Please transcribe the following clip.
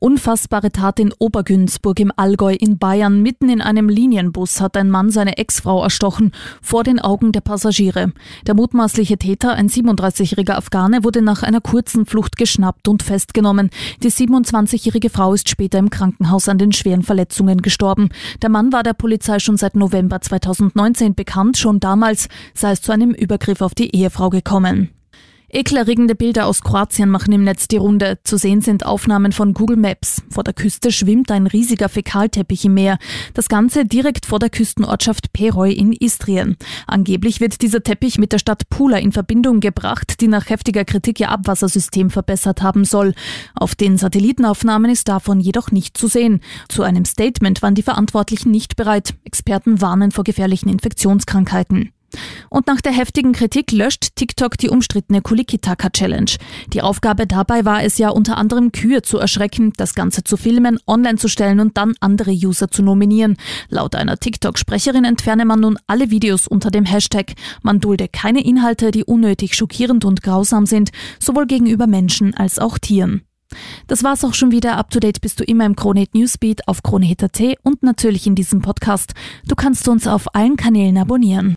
Unfassbare Tat in Obergünzburg im Allgäu in Bayern. Mitten in einem Linienbus hat ein Mann seine Ex-Frau erstochen, vor den Augen der Passagiere. Der mutmaßliche Täter, ein 37-jähriger Afghane, wurde nach einer kurzen Flucht geschnappt und festgenommen. Die 27-jährige Frau ist später im Krankenhaus an den schweren Verletzungen gestorben. Der Mann war der Polizei schon seit November 2019 bekannt. Schon damals sei es zu einem Übergriff auf die Ehefrau gekommen. Ekelerregende Bilder aus Kroatien machen im Netz die Runde. Zu sehen sind Aufnahmen von Google Maps. Vor der Küste schwimmt ein riesiger Fäkalteppich im Meer. Das Ganze direkt vor der Küstenortschaft Peroj in Istrien. Angeblich wird dieser Teppich mit der Stadt Pula in Verbindung gebracht, die nach heftiger Kritik ihr Abwassersystem verbessert haben soll. Auf den Satellitenaufnahmen ist davon jedoch nicht zu sehen. Zu einem Statement waren die Verantwortlichen nicht bereit. Experten warnen vor gefährlichen Infektionskrankheiten. Und nach der heftigen Kritik löscht TikTok die umstrittene Kulikitaka Challenge. Die Aufgabe dabei war es ja unter anderem Kühe zu erschrecken, das Ganze zu filmen, online zu stellen und dann andere User zu nominieren. Laut einer TikTok-Sprecherin entferne man nun alle Videos unter dem Hashtag. Man dulde keine Inhalte, die unnötig schockierend und grausam sind, sowohl gegenüber Menschen als auch Tieren. Das war's auch schon wieder. Up to date bist du immer im Kronehit Newsbeat auf kronehit.at und natürlich in diesem Podcast. Du kannst uns auf allen Kanälen abonnieren.